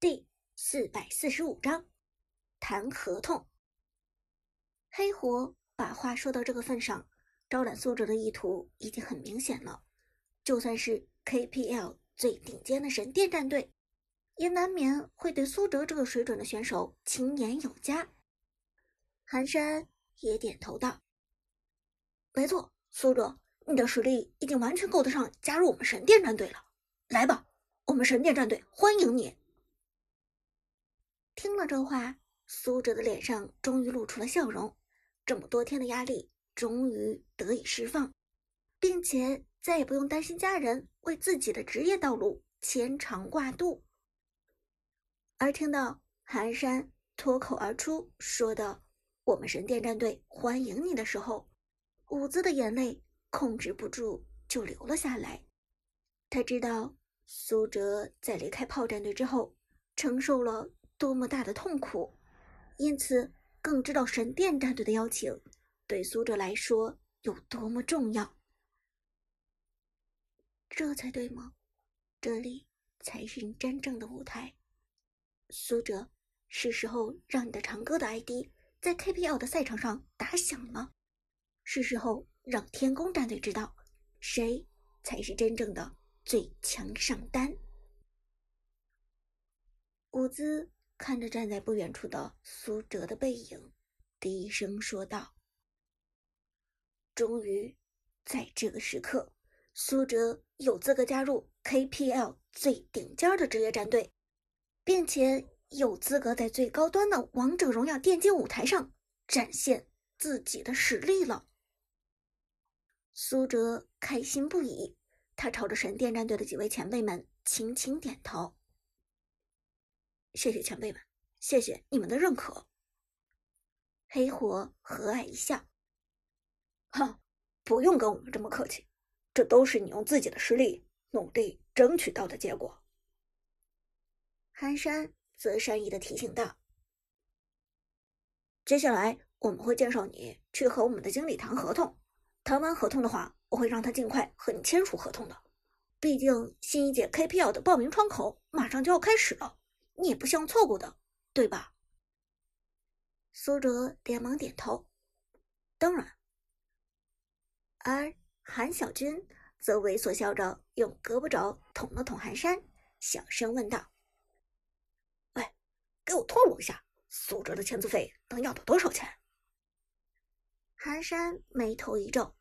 第四百四十五章谈合同。黑火把话说到这个份上，招揽苏哲的意图已经很明显了。就算是 KPL 最顶尖的神殿战队，也难免会对苏哲这个水准的选手青眼有加。寒山也点头道：“没错，苏哲，你的实力已经完全够得上加入我们神殿战队了。来吧，我们神殿战队欢迎你。”听了这话，苏哲的脸上终于露出了笑容。这么多天的压力终于得以释放，并且再也不用担心家人为自己的职业道路牵肠挂肚。而听到寒山脱口而出说的“我们神殿战队欢迎你”的时候，伍兹的眼泪控制不住就流了下来。他知道苏哲在离开炮战队之后承受了。多么大的痛苦，因此更知道神殿战队的邀请对苏哲来说有多么重要。这才对吗？这里才是你真正的舞台。苏哲，是时候让你的长歌的 ID 在 KPL 的赛场上打响了。是时候让天宫战队知道，谁才是真正的最强上单。伍兹。看着站在不远处的苏哲的背影，低声说道：“终于，在这个时刻，苏哲有资格加入 KPL 最顶尖的职业战队，并且有资格在最高端的王者荣耀电竞舞台上展现自己的实力了。”苏哲开心不已，他朝着神殿战队的几位前辈们轻轻点头。谢谢前辈们，谢谢你们的认可。黑火和蔼一笑，哼，不用跟我们这么客气，这都是你用自己的实力努力争取到的结果。寒山则善意的提醒道：“接下来我们会介绍你去和我们的经理谈合同，谈完合同的话，我会让他尽快和你签署合同的。毕竟新一届 KPL 的报名窗口马上就要开始了。”你也不希望错过的，对吧？苏哲连忙点头，当然。而韩小军则猥琐笑着，用胳膊肘捅了捅寒山，小声问道：“喂，给我透露一下，苏哲的签字费能要到多少钱？”寒山眉头一皱：“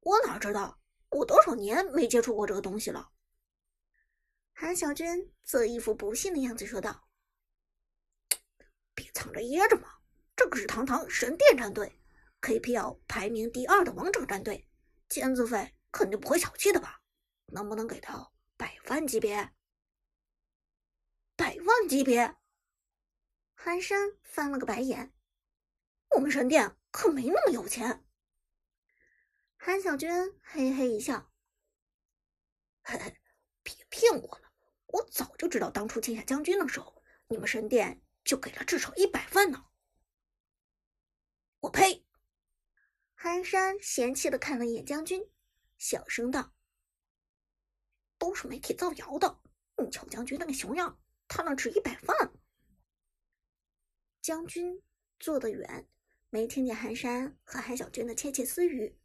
我哪知道？我多少年没接触过这个东西了。”韩小军则一副不信的样子说道：“别藏着掖着嘛，这可是堂堂神殿战队，KPL 排名第二的王者战队，签字费肯定不会小气的吧？能不能给到百万级别？百万级别？”韩山翻了个白眼：“我们神殿可没那么有钱。”韩小军嘿嘿一笑：“ 嘿嘿，别骗我了。”我早就知道，当初签下将军的时候，你们神殿就给了至少一百万呢。我呸！寒山嫌弃的看了一眼将军，小声道：“都是媒体造谣的。你瞧将军那个熊样，他那值一百万。”将军坐得远，没听见寒山和韩小军的窃窃私语。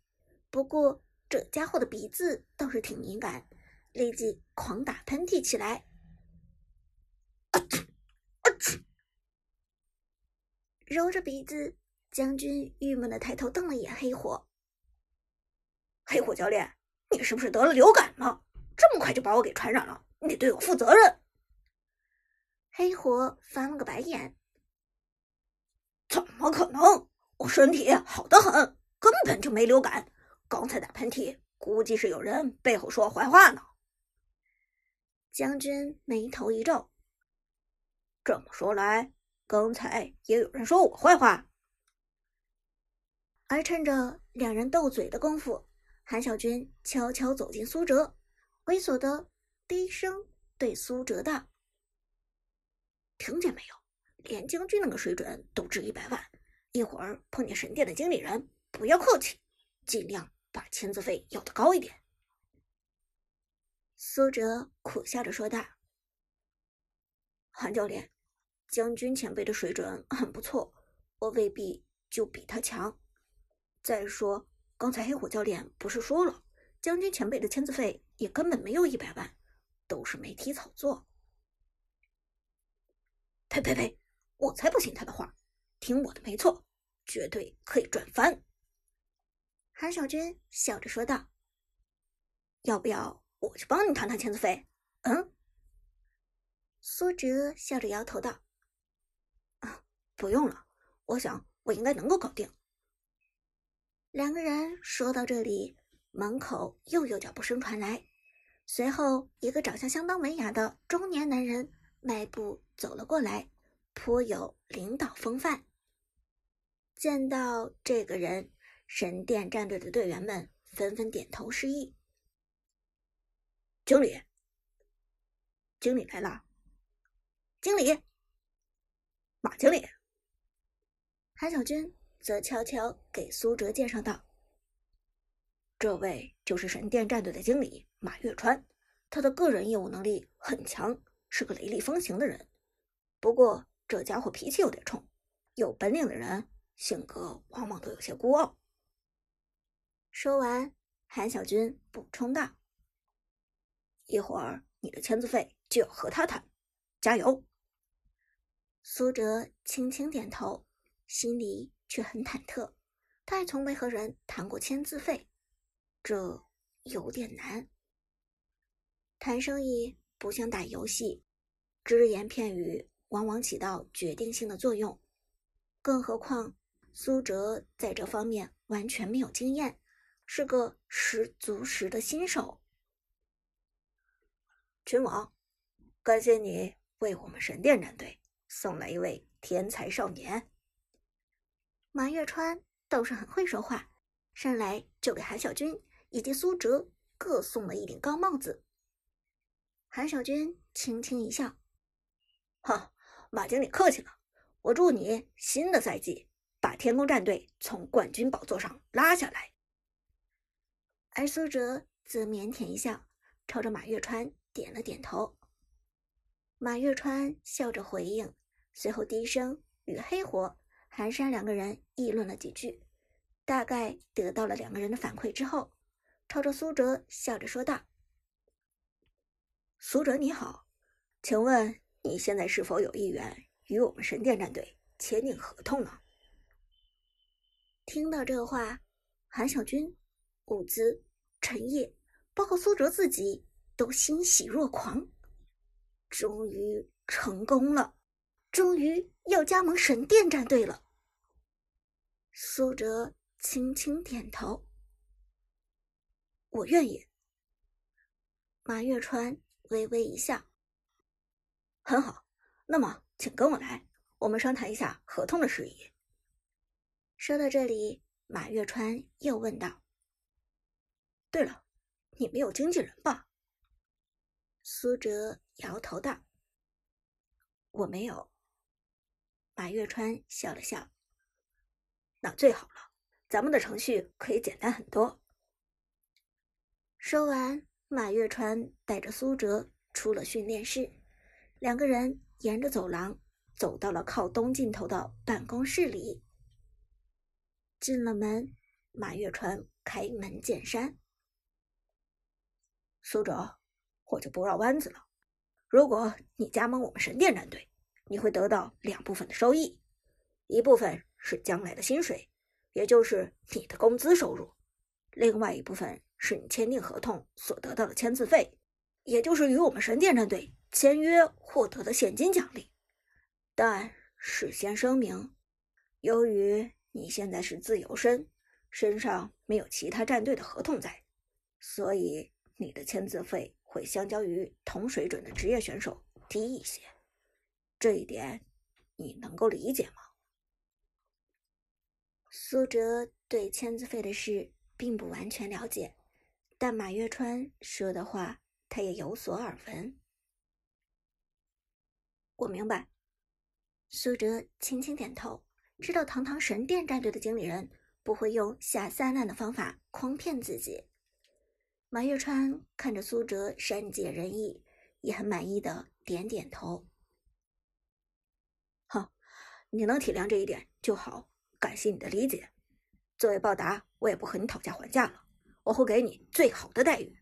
不过这家伙的鼻子倒是挺敏感。立即狂打喷嚏起来，啊嚏啊嚏！揉着鼻子，将军郁闷的抬头瞪了眼黑火。黑火教练，你是不是得了流感了？这么快就把我给传染了，你得对我负责任。黑火翻了个白眼，怎么可能？我身体好的很，根本就没流感。刚才打喷嚏，估计是有人背后说坏话呢。将军眉头一皱，这么说来，刚才也有人说我坏话。而趁着两人斗嘴的功夫，韩小军悄悄走进苏哲，猥琐的低声对苏哲道：“听见没有？连将军那个水准都值一百万，一会儿碰见神殿的经理人，不要客气，尽量把签字费要的高一点。”苏哲苦笑着说道：“韩教练，将军前辈的水准很不错，我未必就比他强。再说，刚才黑火教练不是说了，将军前辈的签字费也根本没有一百万，都是媒体炒作。呸呸呸！我才不信他的话，听我的没错，绝对可以赚翻。韩小军笑着说道：“要不要我去帮你谈谈签字费？”嗯。苏哲笑着摇头道：“啊，不用了，我想我应该能够搞定。”两个人说到这里，门口又有脚步声传来，随后一个长相相当文雅的中年男人。迈步走了过来，颇有领导风范。见到这个人，神殿战队的队员们纷纷点头示意。经理，经理来了。经理，马经理。韩小军则悄悄给苏哲介绍道：“这位就是神殿战队的经理马月川，他的个人业务能力很强。”是个雷厉风行的人，不过这家伙脾气有点冲。有本领的人性格往往都有些孤傲。说完，韩小军补充道：“一会儿你的签字费就要和他谈，加油。”苏哲轻轻点头，心里却很忐忑。他也从没和人谈过签字费，这有点难。谈生意。不像打游戏，只言片语往往起到决定性的作用。更何况苏哲在这方面完全没有经验，是个十足十的新手。群王，感谢你为我们神殿战队送来一位天才少年。马月川倒是很会说话，上来就给韩小军以及苏哲各送了一顶高帽子。韩小军轻轻一笑：“哈，马经理客气了。我祝你新的赛季把天宫战队从冠军宝座上拉下来。”而苏哲则腼腆一笑，朝着马月川点了点头。马月川笑着回应，随后低声与黑火、寒山两个人议论了几句，大概得到了两个人的反馈之后，朝着苏哲笑着说道。苏哲你好，请问你现在是否有意愿与我们神殿战队签订合同呢？听到这话，韩小军、伍兹、陈烨，包括苏哲自己都欣喜若狂，终于成功了，终于要加盟神殿战队了。苏哲轻轻点头：“我愿意。”马月川。微微一笑，很好。那么，请跟我来，我们商谈一下合同的事宜。说到这里，马月川又问道：“对了，你没有经纪人吧？”苏哲摇头道：“我没有。”马月川笑了笑：“那最好了，咱们的程序可以简单很多。”说完。马月川带着苏哲出了训练室，两个人沿着走廊走到了靠东尽头的办公室里。进了门，马月川开门见山：“苏哲，我就不绕弯子了。如果你加盟我们神殿战队，你会得到两部分的收益，一部分是将来的薪水，也就是你的工资收入；另外一部分。”是你签订合同所得到的签字费，也就是与我们神殿战队签约获得的现金奖励。但事先声明，由于你现在是自由身，身上没有其他战队的合同在，所以你的签字费会相较于同水准的职业选手低一些。这一点你能够理解吗？苏哲对签字费的事并不完全了解。但马月川说的话，他也有所耳闻。我明白。苏哲轻轻点头，知道堂堂神殿战队的经理人不会用下三滥的方法诓骗自己。马月川看着苏哲善解人意，也很满意的点点头。好你能体谅这一点就好，感谢你的理解。作为报答，我也不和你讨价还价了，我会给你最好的待遇。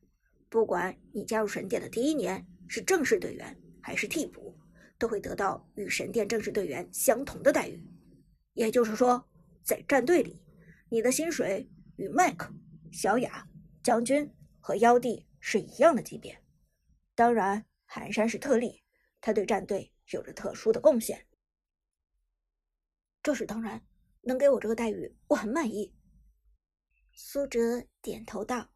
不管你加入神殿的第一年是正式队员还是替补，都会得到与神殿正式队员相同的待遇。也就是说，在战队里，你的薪水与麦克、小雅、将军和妖帝是一样的级别。当然，寒山是特例，他对战队有着特殊的贡献。这是当然。能给我这个待遇，我很满意。苏哲点头道：“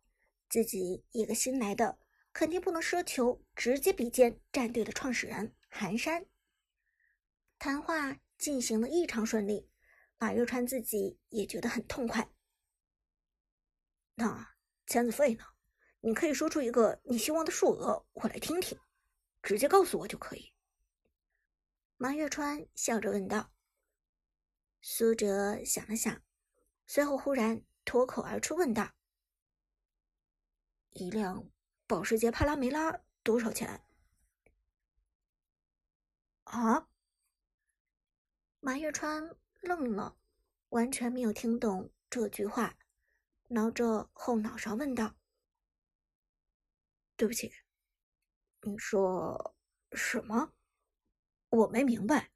自己一个新来的，肯定不能奢求直接比肩战队的创始人寒山。”谈话进行的异常顺利，马月川自己也觉得很痛快。那签字费呢？你可以说出一个你希望的数额，我来听听，直接告诉我就可以。马月川笑着问道。苏哲想了想，随后忽然脱口而出问道：“一辆保时捷帕拉梅拉多少钱？”啊！马月川愣了，完全没有听懂这句话，挠着后脑勺问道：“对不起，你说什么？我没明白。”